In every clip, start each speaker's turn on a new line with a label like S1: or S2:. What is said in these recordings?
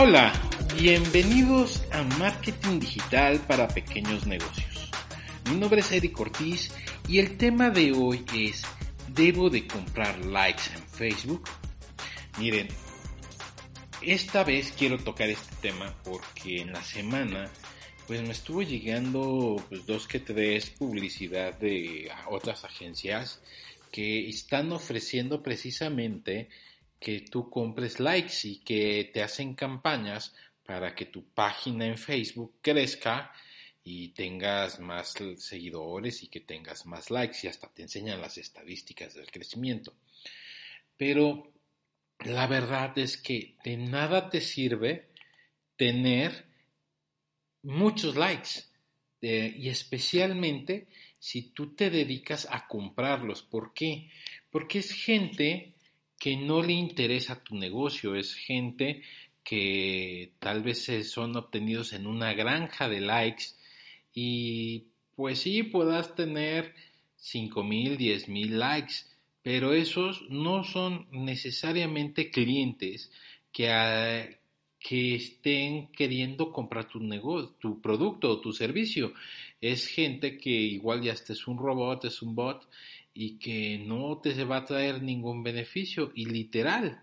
S1: Hola, bienvenidos a Marketing Digital para Pequeños Negocios. Mi nombre es Eric Ortiz y el tema de hoy es ¿Debo de comprar likes en Facebook? Miren, esta vez quiero tocar este tema porque en la semana pues me estuvo llegando pues, dos que tres publicidad de otras agencias que están ofreciendo precisamente que tú compres likes y que te hacen campañas para que tu página en Facebook crezca y tengas más seguidores y que tengas más likes y hasta te enseñan las estadísticas del crecimiento. Pero la verdad es que de nada te sirve tener muchos likes y especialmente si tú te dedicas a comprarlos. ¿Por qué? Porque es gente que no le interesa tu negocio, es gente que tal vez son obtenidos en una granja de likes y pues sí puedas tener 5 mil, 10 mil likes, pero esos no son necesariamente clientes que, ah, que estén queriendo comprar tu negocio, tu producto o tu servicio. Es gente que igual ya este es un robot, es un bot y que no te va a traer ningún beneficio y literal,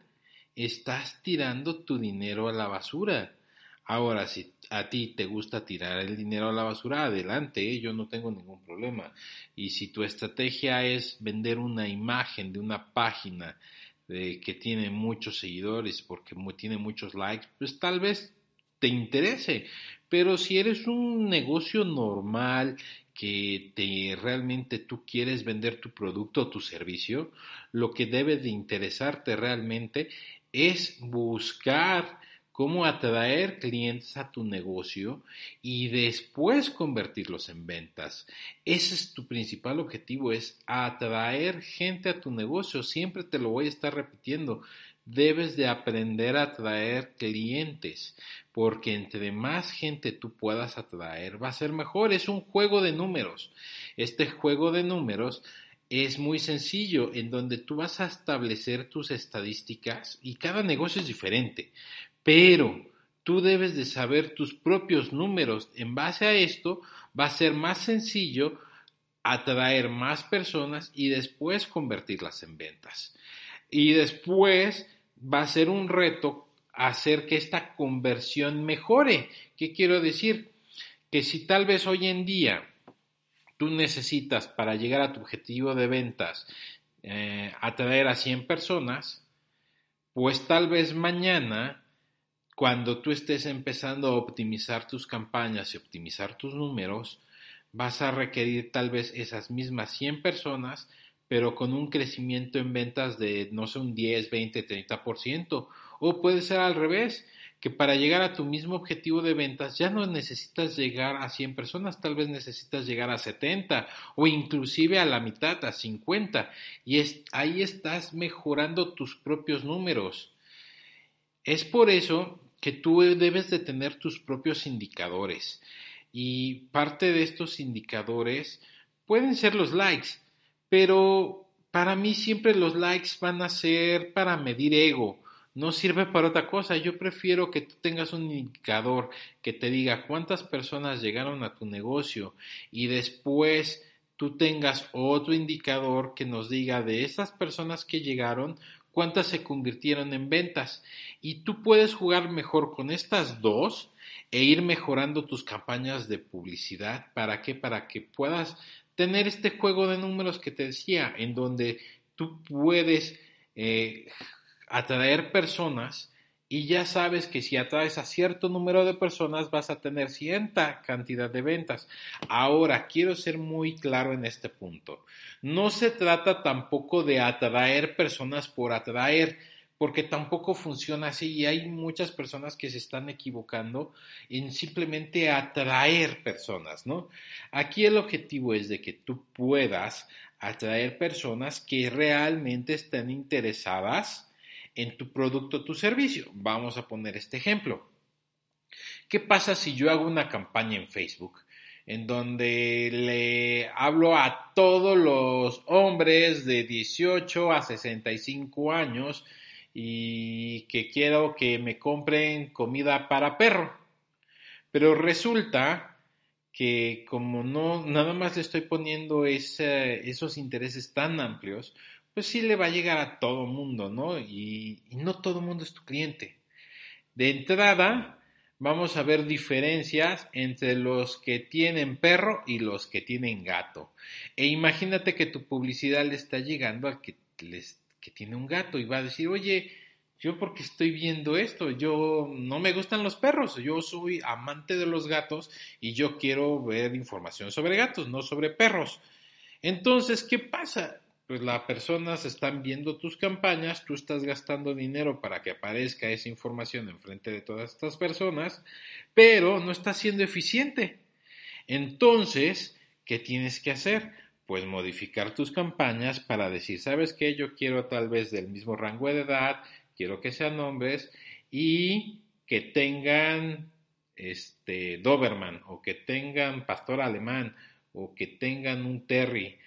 S1: estás tirando tu dinero a la basura. Ahora, si a ti te gusta tirar el dinero a la basura, adelante, yo no tengo ningún problema. Y si tu estrategia es vender una imagen de una página de que tiene muchos seguidores porque tiene muchos likes, pues tal vez te interese. Pero si eres un negocio normal que te realmente tú quieres vender tu producto o tu servicio, lo que debe de interesarte realmente es buscar cómo atraer clientes a tu negocio y después convertirlos en ventas. Ese es tu principal objetivo, es atraer gente a tu negocio. Siempre te lo voy a estar repitiendo debes de aprender a atraer clientes, porque entre más gente tú puedas atraer, va a ser mejor. Es un juego de números. Este juego de números es muy sencillo, en donde tú vas a establecer tus estadísticas y cada negocio es diferente, pero tú debes de saber tus propios números. En base a esto, va a ser más sencillo atraer más personas y después convertirlas en ventas. Y después va a ser un reto hacer que esta conversión mejore. ¿Qué quiero decir? Que si tal vez hoy en día tú necesitas para llegar a tu objetivo de ventas eh, atraer a 100 personas, pues tal vez mañana, cuando tú estés empezando a optimizar tus campañas y optimizar tus números, vas a requerir tal vez esas mismas 100 personas pero con un crecimiento en ventas de, no sé, un 10, 20, 30%. O puede ser al revés, que para llegar a tu mismo objetivo de ventas ya no necesitas llegar a 100 personas, tal vez necesitas llegar a 70 o inclusive a la mitad, a 50. Y es, ahí estás mejorando tus propios números. Es por eso que tú debes de tener tus propios indicadores. Y parte de estos indicadores pueden ser los likes pero para mí siempre los likes van a ser para medir ego, no sirve para otra cosa. Yo prefiero que tú tengas un indicador que te diga cuántas personas llegaron a tu negocio y después tú tengas otro indicador que nos diga de esas personas que llegaron, cuántas se convirtieron en ventas. Y tú puedes jugar mejor con estas dos e ir mejorando tus campañas de publicidad. ¿Para qué? Para que puedas tener este juego de números que te decía, en donde tú puedes eh, atraer personas y ya sabes que si atraes a cierto número de personas vas a tener cierta cantidad de ventas. Ahora, quiero ser muy claro en este punto. No se trata tampoco de atraer personas por atraer porque tampoco funciona así y hay muchas personas que se están equivocando en simplemente atraer personas, ¿no? Aquí el objetivo es de que tú puedas atraer personas que realmente estén interesadas en tu producto o tu servicio. Vamos a poner este ejemplo. ¿Qué pasa si yo hago una campaña en Facebook en donde le hablo a todos los hombres de 18 a 65 años y que quiero que me compren comida para perro. Pero resulta que como no nada más le estoy poniendo esos intereses tan amplios, pues sí le va a llegar a todo mundo, ¿no? Y, y no todo mundo es tu cliente. De entrada, vamos a ver diferencias entre los que tienen perro y los que tienen gato. E imagínate que tu publicidad le está llegando al que, les, que tiene un gato y va a decir, oye, yo porque estoy viendo esto, yo no me gustan los perros, yo soy amante de los gatos y yo quiero ver información sobre gatos, no sobre perros. Entonces, ¿qué pasa? pues las personas están viendo tus campañas, tú estás gastando dinero para que aparezca esa información enfrente de todas estas personas, pero no estás siendo eficiente. Entonces, ¿qué tienes que hacer? Pues modificar tus campañas para decir, ¿sabes qué? Yo quiero tal vez del mismo rango de edad, quiero que sean hombres y que tengan este Doberman o que tengan pastor alemán o que tengan un Terry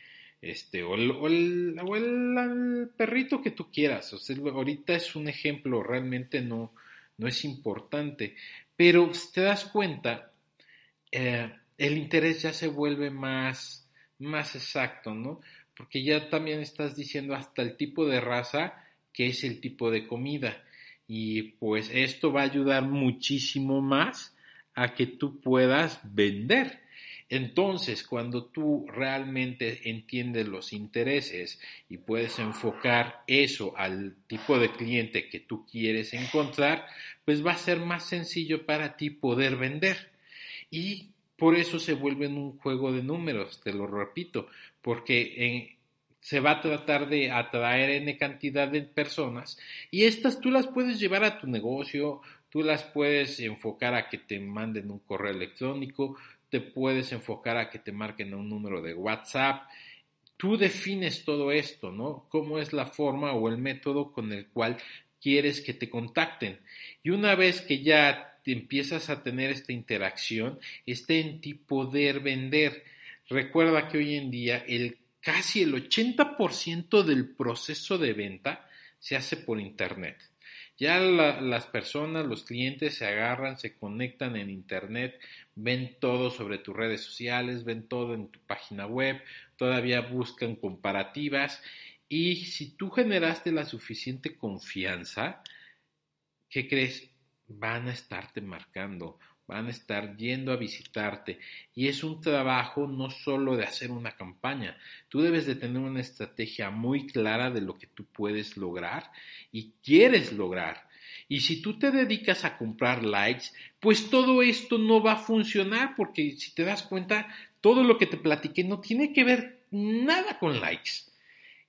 S1: este, o el, perrito que tú quieras. O sea, ahorita es un ejemplo, realmente no, no es importante. Pero te das cuenta, eh, el interés ya se vuelve más, más exacto, ¿no? Porque ya también estás diciendo hasta el tipo de raza que es el tipo de comida. Y pues esto va a ayudar muchísimo más a que tú puedas vender. Entonces, cuando tú realmente entiendes los intereses y puedes enfocar eso al tipo de cliente que tú quieres encontrar, pues va a ser más sencillo para ti poder vender. Y por eso se vuelve un juego de números, te lo repito, porque se va a tratar de atraer N cantidad de personas y estas tú las puedes llevar a tu negocio, tú las puedes enfocar a que te manden un correo electrónico, te puedes enfocar a que te marquen un número de WhatsApp. Tú defines todo esto, ¿no? ¿Cómo es la forma o el método con el cual quieres que te contacten? Y una vez que ya empiezas a tener esta interacción, esté en ti poder vender. Recuerda que hoy en día el casi el 80% del proceso de venta se hace por internet. Ya las personas, los clientes se agarran, se conectan en Internet, ven todo sobre tus redes sociales, ven todo en tu página web, todavía buscan comparativas y si tú generaste la suficiente confianza, ¿qué crees? Van a estarte marcando, van a estar yendo a visitarte y es un trabajo no solo de hacer una campaña, tú debes de tener una estrategia muy clara de lo que tú puedes lograr y quieres lograr. Y si tú te dedicas a comprar likes, pues todo esto no va a funcionar porque si te das cuenta, todo lo que te platiqué no tiene que ver nada con likes.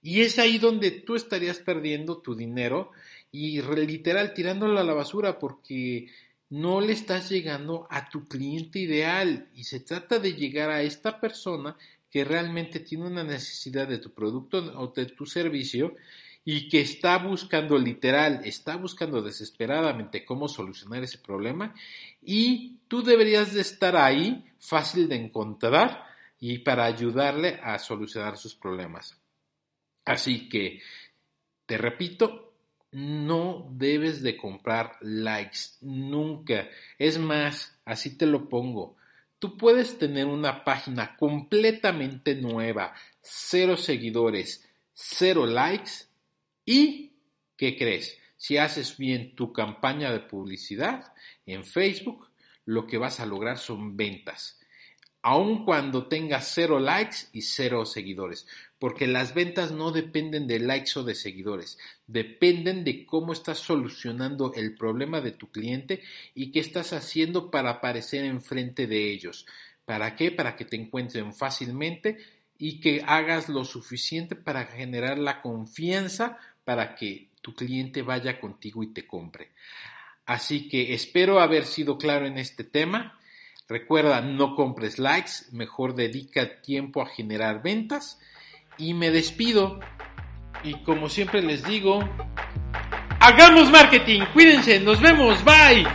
S1: Y es ahí donde tú estarías perdiendo tu dinero y literal tirándolo a la basura porque no le estás llegando a tu cliente ideal y se trata de llegar a esta persona que realmente tiene una necesidad de tu producto o de tu servicio y que está buscando literal, está buscando desesperadamente cómo solucionar ese problema y tú deberías de estar ahí, fácil de encontrar y para ayudarle a solucionar sus problemas. Así que, te repito, no debes de comprar likes, nunca. Es más, así te lo pongo. Tú puedes tener una página completamente nueva, cero seguidores, cero likes y, ¿qué crees? Si haces bien tu campaña de publicidad en Facebook, lo que vas a lograr son ventas aun cuando tengas cero likes y cero seguidores, porque las ventas no dependen de likes o de seguidores, dependen de cómo estás solucionando el problema de tu cliente y qué estás haciendo para aparecer enfrente de ellos. ¿Para qué? Para que te encuentren fácilmente y que hagas lo suficiente para generar la confianza para que tu cliente vaya contigo y te compre. Así que espero haber sido claro en este tema. Recuerda, no compres likes, mejor dedica tiempo a generar ventas. Y me despido. Y como siempre les digo, hagamos marketing, cuídense, nos vemos, bye.